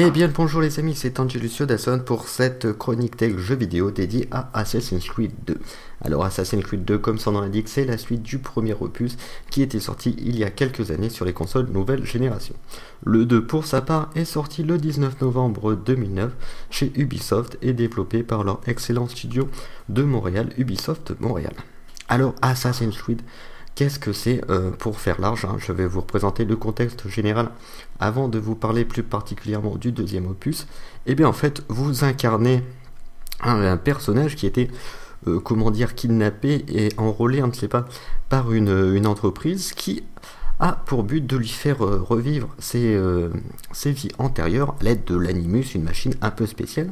Eh bien bonjour les amis, c'est Angelusio Dasson pour cette chronique tech jeu vidéo dédiée à Assassin's Creed 2. Alors Assassin's Creed 2, comme son nom l'indique, c'est la suite du premier opus qui était sorti il y a quelques années sur les consoles nouvelle génération. Le 2 pour sa part est sorti le 19 novembre 2009 chez Ubisoft et développé par leur excellent studio de Montréal, Ubisoft Montréal. Alors Assassin's Creed Qu'est-ce que c'est euh, pour faire large hein Je vais vous représenter le contexte général avant de vous parler plus particulièrement du deuxième opus. Et eh bien en fait, vous incarnez un, personnage qui était, euh, comment dire, kidnappé et enrôlé, on ne sait pas, par une, une entreprise qui a pour but de lui faire euh, revivre euh, ses, vies antérieures à l'aide de l'animus, une machine un peu spéciale.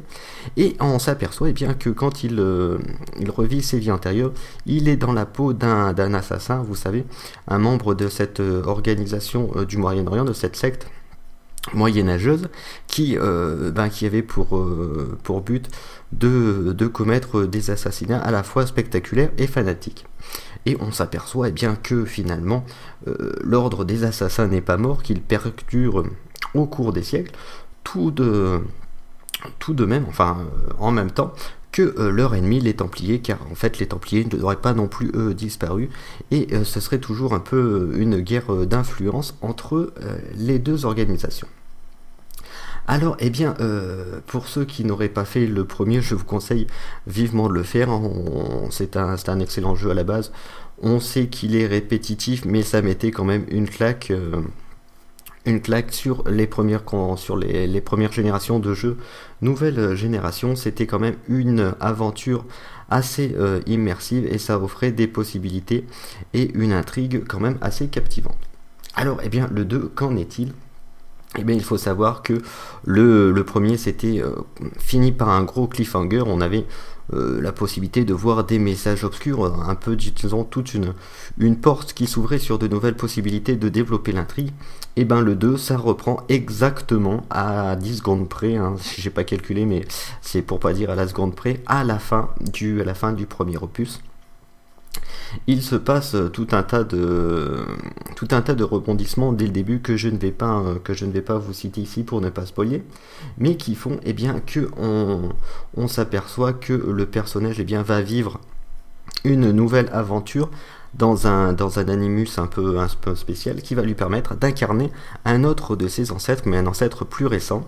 Et on s'aperçoit eh que quand il, euh, il, revit ses vies antérieures, il est dans la peau d'un assassin, vous savez, un membre de cette organisation du Moyen-Orient, de cette secte moyenâgeuse qui, ben, qui avait pour, but de commettre des assassinats à la fois spectaculaires et fanatiques. Et on s'aperçoit eh bien que finalement euh, l'ordre des assassins n'est pas mort, qu'il perdure au cours des siècles, tout de, même, enfin euh, en même temps que euh, leur ennemi, les Templiers, car en fait les Templiers ne devraient pas non plus disparu, et ce serait toujours un peu une guerre d'influence entre les deux organisations. Alors, eh bien, euh, pour ceux qui n'auraient pas fait le premier, je vous conseille vivement de le faire. C'est un, excellent jeu à la base. On sait qu'il est répétitif, mais ça mettait quand même une claque. Euh, une claque sur les premières sur les, premières générations de jeux. Nouvelle génération, c'était quand même une aventure assez euh, immersive et ça offrait des possibilités et une intrigue quand même assez captivante. Alors, eh bien, le 2, qu'en est-il? Eh bien, il faut savoir que le, premier c'était euh, fini par un gros cliffhanger. On avait euh, la possibilité de voir des messages obscurs, un peu, disons, toute une, porte qui s'ouvrait sur de nouvelles possibilités de développer l'intrigue. Et eh bien, le 2, ça reprend exactement à 10 secondes près, hein, j'ai pas calculé, mais c'est pour pas dire à la seconde près, à la fin du, à la fin du premier opus il se passe tout un tas de tout un tas de rebondissements dès le début que je ne vais pas que je ne vais pas vous citer ici pour ne pas spoiler, mais qui font eh bien que on, s'aperçoit que le personnage eh bien va vivre une nouvelle aventure dans un, animus un peu spécial qui va lui permettre d'incarner un autre de ses ancêtres, mais un ancêtre plus récent,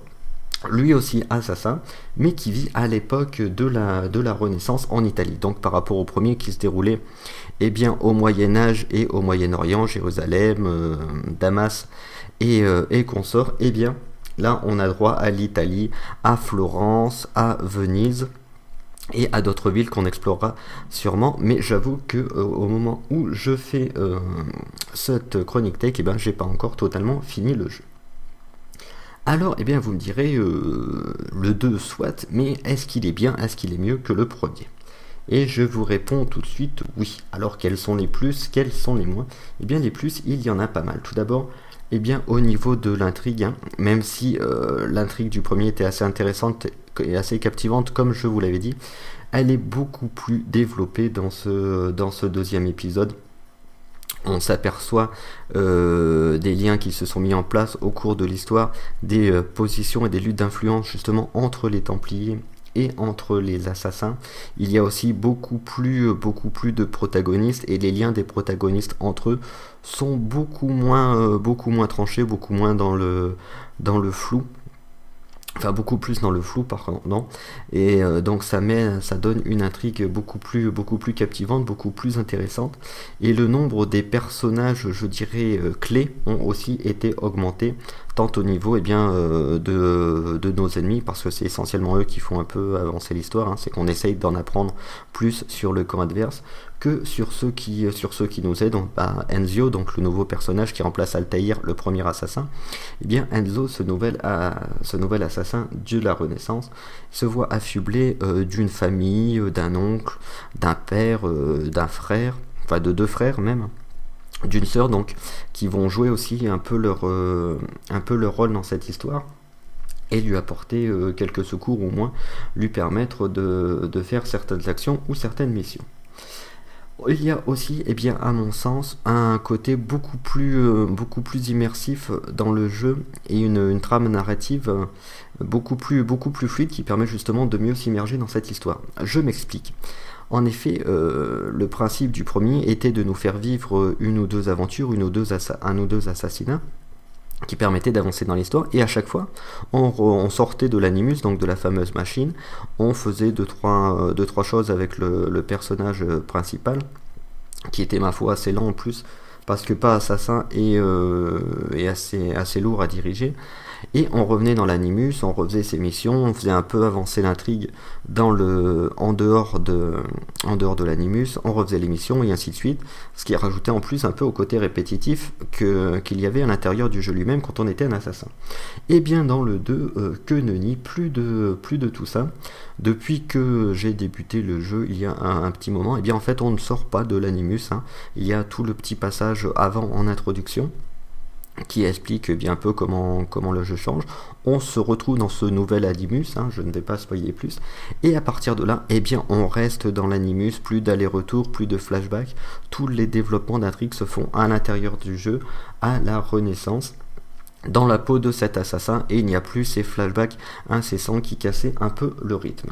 lui aussi assassin, mais qui vit à l'époque de la, Renaissance en Italie. Donc par rapport au premier qui se déroulait eh bien, au Moyen Âge et au Moyen-Orient, Jérusalem, euh, Damas et, euh, et consorts, eh bien là on a droit à l'Italie, à Florence, à Venise et à d'autres villes qu'on explorera sûrement. Mais j'avoue que euh, au moment où je fais cette chronique tech, eh ben, j'ai pas encore totalement fini le jeu. Alors, eh bien, vous me direz, euh, le 2 soit, mais est-ce qu'il est bien, est-ce qu'il est mieux que le premier? Et je vous réponds tout de suite oui. Alors, quels sont les plus, quels sont les moins? Eh bien, les plus, il y en a pas mal. Tout d'abord, eh bien, au niveau de l'intrigue, hein, même si euh, l'intrigue du premier était assez intéressante et assez captivante, comme je vous l'avais dit, elle est beaucoup plus développée dans ce, dans ce deuxième épisode on s'aperçoit euh, des liens qui se sont mis en place au cours de l'histoire, des euh, positions et des luttes d'influence justement entre les Templiers et entre les assassins. Il y a aussi beaucoup plus, beaucoup plus de protagonistes et les liens des protagonistes entre eux sont beaucoup moins, euh, beaucoup moins tranchés, beaucoup moins dans le, dans le flou enfin beaucoup plus dans le flou par contre et euh, donc ça met ça donne une intrigue beaucoup plus beaucoup plus captivante beaucoup plus intéressante et le nombre des personnages je dirais euh, clés ont aussi été augmentés tant au niveau et eh bien, euh, de, de, nos ennemis, parce que c'est essentiellement eux qui font un peu avancer l'histoire, hein. c'est qu'on essaye d'en apprendre plus sur le camp adverse que sur ceux qui, sur ceux qui nous aident. Bah, Enzo, donc le nouveau personnage qui remplace Altaïr, le premier assassin, eh bien Enzo, ce nouvel, ce nouvel assassin de la Renaissance, se voit affublé euh, d'une famille, euh, d'un oncle, d'un père, d'un frère, enfin de deux frères même d'une sœur donc qui vont jouer aussi un peu leur euh, un peu leur rôle dans cette histoire et lui apporter euh, quelques secours au moins lui permettre de, faire certaines actions ou certaines missions. Il y a aussi, eh bien, à mon sens, un côté beaucoup plus, euh, beaucoup plus immersif dans le jeu et une, trame narrative euh, beaucoup, plus, fluide qui permet justement de mieux s'immerger dans cette histoire. Je m'explique. En effet, euh, le principe du premier était de nous faire vivre une ou deux aventures, une ou un ou deux assassinats qui permettaient d'avancer dans l'histoire. Et à chaque fois on, sortait de l'animus donc de la fameuse machine. On faisait deux trois, deux, trois choses avec le, personnage principal qui était ma foi assez lent en plus parce que pas assassin et, euh, et assez, assez lourd à diriger et on revenait dans l'animus, on refaisait ses missions, on faisait un peu avancer l'intrigue dans le, en dehors de, en dehors de l'animus, on refaisait les missions et ainsi de suite, ce qui rajoutait en plus un peu au côté répétitif qu'il y avait à l'intérieur du jeu lui-même quand on était un assassin. Et bien dans le 2, euh, que ne nie plus de, plus de tout ça. Depuis que j'ai débuté le jeu il y a un, petit moment, et bien en fait on ne sort pas de l'animus, hein. il y a tout le petit passage avant en introduction qui explique bien peu comment, comment le jeu change. On se retrouve dans ce nouvel Animus, hein, je ne vais pas spoiler plus, et à partir de là, eh bien, on reste dans l'Animus, plus d'aller-retour, plus de flashback, tous les développements d'intrigue se font à l'intérieur du jeu, à la Renaissance, dans la peau de cet assassin, et il n'y a plus ces flashbacks incessants qui cassaient un peu le rythme.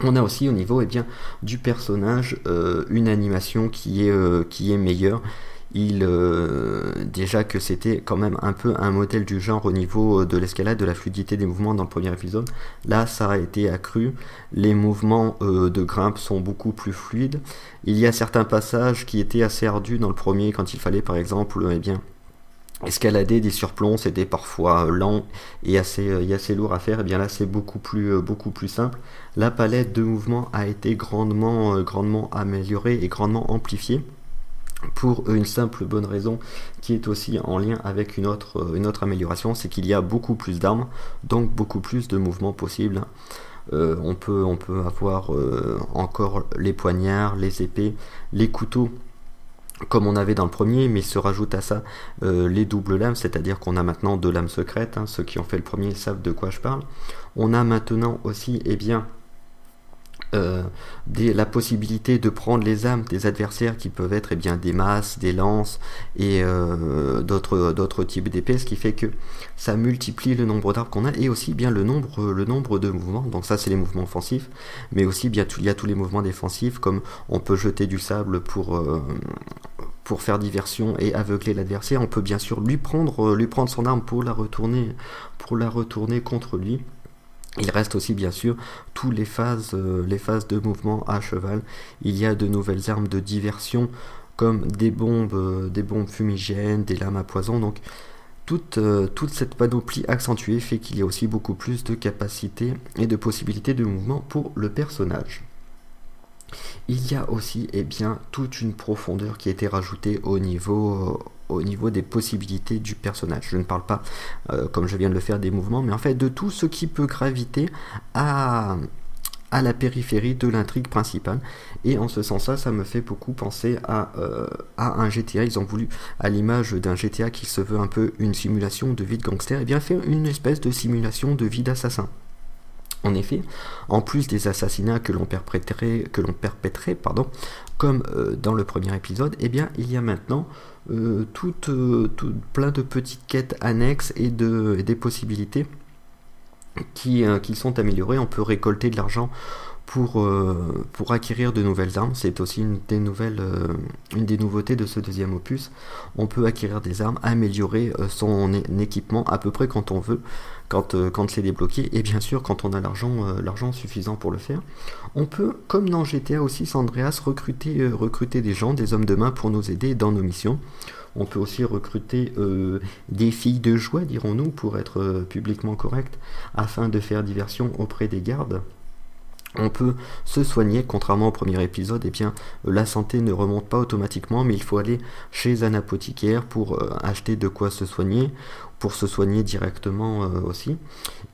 On a aussi au niveau eh bien, du personnage euh, une animation qui est, euh, qui est meilleure il euh, déjà que c'était quand même un peu un modèle du genre au niveau euh, de l'escalade, de la fluidité des mouvements dans le premier épisode. Là, ça a été accru. Les mouvements euh, de grimpe sont beaucoup plus fluides. Il y a certains passages qui étaient assez ardus dans le premier quand il fallait, par exemple, eh bien, escalader des surplombs, c'était parfois lent et assez, assez lourd à faire. Et eh bien là, c'est beaucoup plus, beaucoup plus simple. La palette de mouvements a été grandement, grandement améliorée et grandement amplifiée pour une simple bonne raison qui est aussi en lien avec une autre, euh, une autre amélioration, c'est qu'il y a beaucoup plus d'armes, donc beaucoup plus de mouvements possibles. Euh, on, peut, on peut avoir euh, encore les poignards, les épées, les couteaux comme on avait dans le premier, mais se rajoute à ça les doubles lames, c'est-à-dire qu'on a maintenant deux lames secrètes, hein, ceux qui ont fait le premier savent de quoi je parle. On a maintenant aussi, eh bien, euh, la possibilité de prendre les âmes des adversaires qui peuvent être eh bien, des masses, des lances et euh, d'autres types d'épées, ce qui fait que ça multiplie le nombre d'armes qu'on a et aussi bien le nombre, de mouvements. Donc ça c'est les mouvements offensifs, mais aussi bien il y a tous les mouvements défensifs comme on peut jeter du sable pour, euh, pour faire diversion et aveugler l'adversaire. On peut bien sûr lui prendre, lui prendre son arme pour la retourner contre lui. Il reste aussi bien sûr toutes les phases, euh, les phases de mouvement à cheval. Il y a de nouvelles armes de diversion comme des bombes, euh, fumigènes, des lames à poison. Donc toute, euh, toute cette panoplie accentuée fait qu'il y a aussi beaucoup plus de capacités et de possibilités de mouvement pour le personnage. Il y a aussi eh bien, toute une profondeur qui a été rajoutée au niveau, au niveau des possibilités du personnage. Je ne parle pas, euh, comme je viens de le faire, des mouvements, mais en fait de tout ce qui peut graviter à, la périphérie de l'intrigue principale. Et en ce sens-là, ça me fait beaucoup penser à, euh, un GTA. Ils ont voulu, à l'image d'un GTA qui se veut un peu une simulation de vie de gangster, et eh bien faire une espèce de simulation de vie d'assassin. En effet, en plus des assassinats que l'on perpétrait, que l'on perpétrait pardon, comme euh, dans le premier épisode, eh bien, il y a maintenant euh, euh, plein de petites quêtes annexes et, de, des possibilités qui, qui, sont améliorées. On peut récolter de l'argent pour, euh, pour acquérir de nouvelles armes. C'est aussi une des, nouvelles, euh, une des nouveautés de ce deuxième opus. On peut acquérir des armes, améliorer euh, son équipement à peu près quand on veut, quand, quand c'est débloqué, et bien sûr quand on a l'argent suffisant pour le faire. On peut, comme dans GTA aussi, Andreas, recruter, recruter des gens, des hommes de main pour nous aider dans nos missions. On peut aussi recruter des filles de joie, dirons-nous, pour être publiquement correct, afin de faire diversion auprès des gardes on peut se soigner, contrairement au premier épisode, et eh bien la santé ne remonte pas automatiquement, mais il faut aller chez un apothicaire pour euh, acheter de quoi se soigner, pour se soigner directement euh, aussi.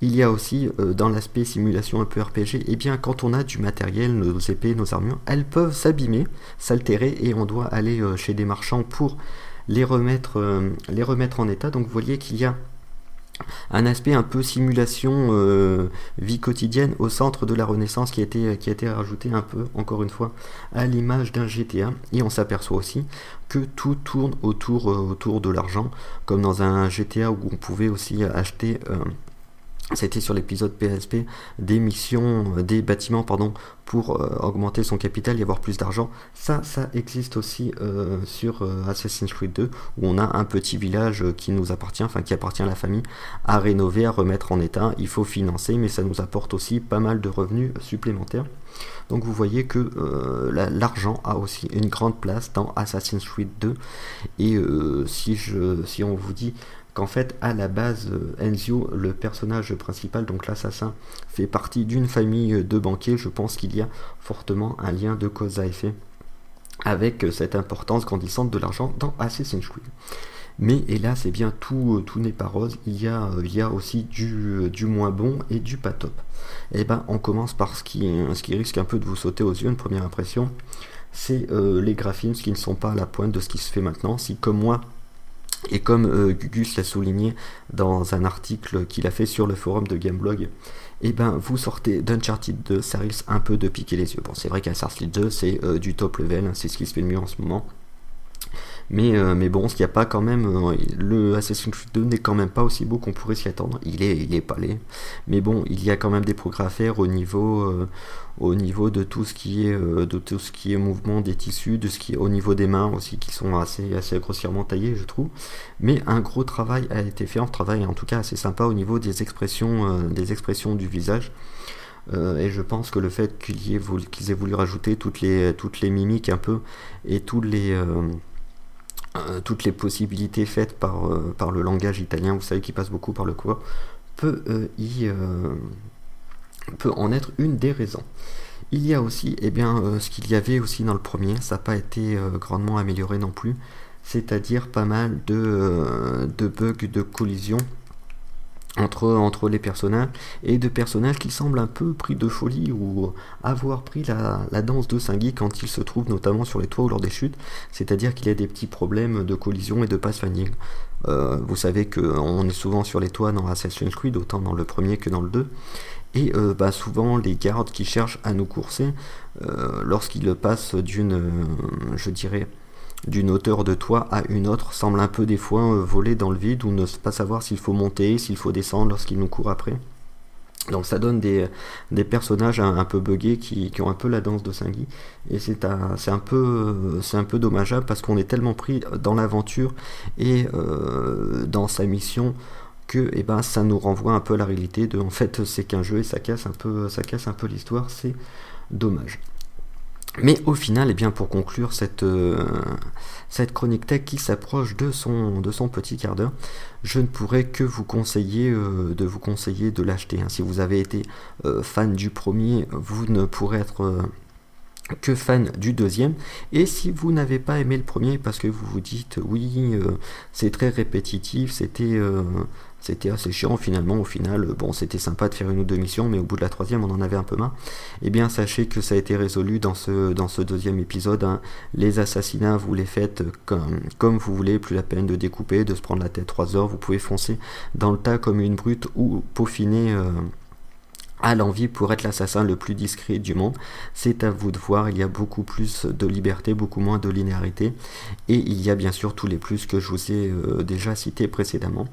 Il y a aussi euh, dans l'aspect simulation un peu RPG, et eh bien quand on a du matériel, nos épées, nos armures, elles peuvent s'abîmer, s'altérer, et on doit aller chez des marchands pour les remettre, les remettre en état. Donc vous voyez qu'il y a un aspect un peu simulation euh, vie quotidienne au centre de la Renaissance qui a, été, qui a rajouté un peu, encore une fois, à l'image d'un GTA. Et on s'aperçoit aussi que tout tourne autour, euh, autour de l'argent, comme dans un GTA où on pouvait aussi acheter euh, c'était sur l'épisode PSP des missions, euh, des bâtiments pardon, pour euh, augmenter son capital et avoir plus d'argent. Ça, ça existe aussi euh, sur Assassin's Creed 2 où on a un petit village qui nous appartient, enfin qui appartient à la famille, à rénover, à remettre en état. Il faut financer, mais ça nous apporte aussi pas mal de revenus supplémentaires. Donc vous voyez que l'argent a aussi une grande place dans Assassin's Creed 2. Et si, je, si on vous dit qu'en fait à la base euh, Enzio, le personnage principal, donc l'assassin, fait partie d'une famille de banquiers, je pense qu'il y a fortement un lien de cause à effet avec euh, cette importance grandissante de l'argent dans Assassin's Creed. Mais hélas, eh bien, tout, euh, tout n'est pas rose, il y a, aussi du, moins bon et du pas top. Et eh ben, on commence par ce qui, ce qui risque un peu de vous sauter aux yeux, une première impression, c'est les graphismes qui ne sont pas à la pointe de ce qui se fait maintenant. Si comme moi, et comme euh, Gugus l'a souligné dans un article qu'il a fait sur le forum de Gameblog, eh ben vous sortez d'Uncharted 2, ça risque un peu de piquer les yeux. Bon, c'est vrai qu'Uncharted 2 c'est euh, du top level, hein, c'est ce qui se fait le mieux en ce moment. Mais, euh, mais bon, ce qu'il n'y a pas quand même, euh, le Assassin's Creed 2 n'est quand même pas aussi beau qu'on pourrait s'y attendre. Il est, il est pas laid. Mais bon, il y a quand même des progrès à faire au niveau, euh, au niveau de tout ce qui est, de tout ce qui est mouvement des tissus, de ce qui est au niveau des mains aussi, qui sont assez, assez grossièrement taillées, je trouve. Mais un gros travail a été fait, un travail en tout cas assez sympa au niveau des expressions, des expressions du visage. et je pense que le fait qu'ils aient, aient voulu rajouter toutes les, toutes les mimiques un peu et tous les, euh, toutes les possibilités faites par, euh, par le langage italien, vous savez qui passe beaucoup par le quoi, peut, euh, y, peut en être une des raisons. Il y a aussi eh bien, ce qu'il y avait aussi dans le premier, ça n'a pas été grandement amélioré non plus, c'est-à-dire pas mal de, de bugs de collision entre, les personnages et de personnages qui semblent un peu pris de folie ou avoir pris la, danse de Singui quand ils se trouvent notamment sur les toits ou lors des chutes, c'est-à-dire qu'il y a des petits problèmes de collision et de pathfinding. Euh, vous savez qu'on est souvent sur les toits dans Assassin's Creed, autant dans le premier que dans le 2. Et euh, bah, souvent les gardes qui cherchent à nous courser, euh, lorsqu'ils passent d'une, je dirais, d'une hauteur de toit à une autre semble un peu des fois euh, voler dans le vide ou ne pas savoir s'il faut monter, s'il faut descendre lorsqu'il nous court après. Donc ça donne des, personnages un, peu buggés qui, ont un peu la danse de Singui et c'est un, un, peu, un peu dommageable parce qu'on est tellement pris dans l'aventure et euh, dans sa mission que eh ben, ça nous renvoie un peu à la réalité de en fait c'est qu'un jeu et casse un peu, ça casse un peu l'histoire, c'est dommage. Mais au final, et eh bien pour conclure cette, euh, cette chronique tech qui s'approche de son, de son petit quart d'heure, je ne pourrais que vous conseiller euh, de vous conseiller de l'acheter. Hein. Si vous avez été euh, fan du premier, vous ne pourrez être que fan du deuxième. Et si vous n'avez pas aimé le premier parce que vous vous dites oui, c'est très répétitif, c'était c'était assez chiant finalement. Au final, bon, c'était sympa de faire une ou deux missions, mais au bout de la troisième, on en avait un peu marre. Eh bien, sachez que ça a été résolu dans ce, dans ce deuxième épisode. Hein. Les assassinats, vous les faites comme, comme vous voulez, plus la peine de découper, de se prendre la tête 3 heures. Vous pouvez foncer dans le tas comme une brute ou peaufiner. Euh, à l'envie pour être l'assassin le plus discret du monde. C'est à vous de voir, il y a beaucoup plus de liberté, beaucoup moins de linéarité, et il y a bien sûr tous les plus que je vous ai euh, déjà cités précédemment.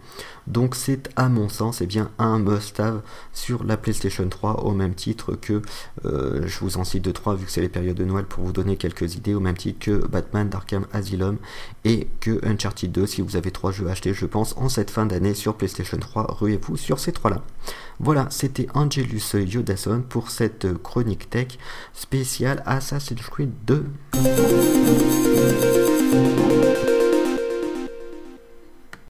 Donc c'est à mon sens eh bien, un must-have sur la PlayStation 3 au même titre que, euh, je vous en cite deux trois vu que c'est les périodes de Noël pour vous donner quelques idées, au même titre que Batman Darkham Asylum et que Uncharted 2 si vous avez trois jeux achetés je pense en cette fin d'année sur PlayStation 3, ruez-vous sur ces trois là. Voilà, c'était Angelus Yodason pour cette chronique tech spéciale Assassin's Creed 2.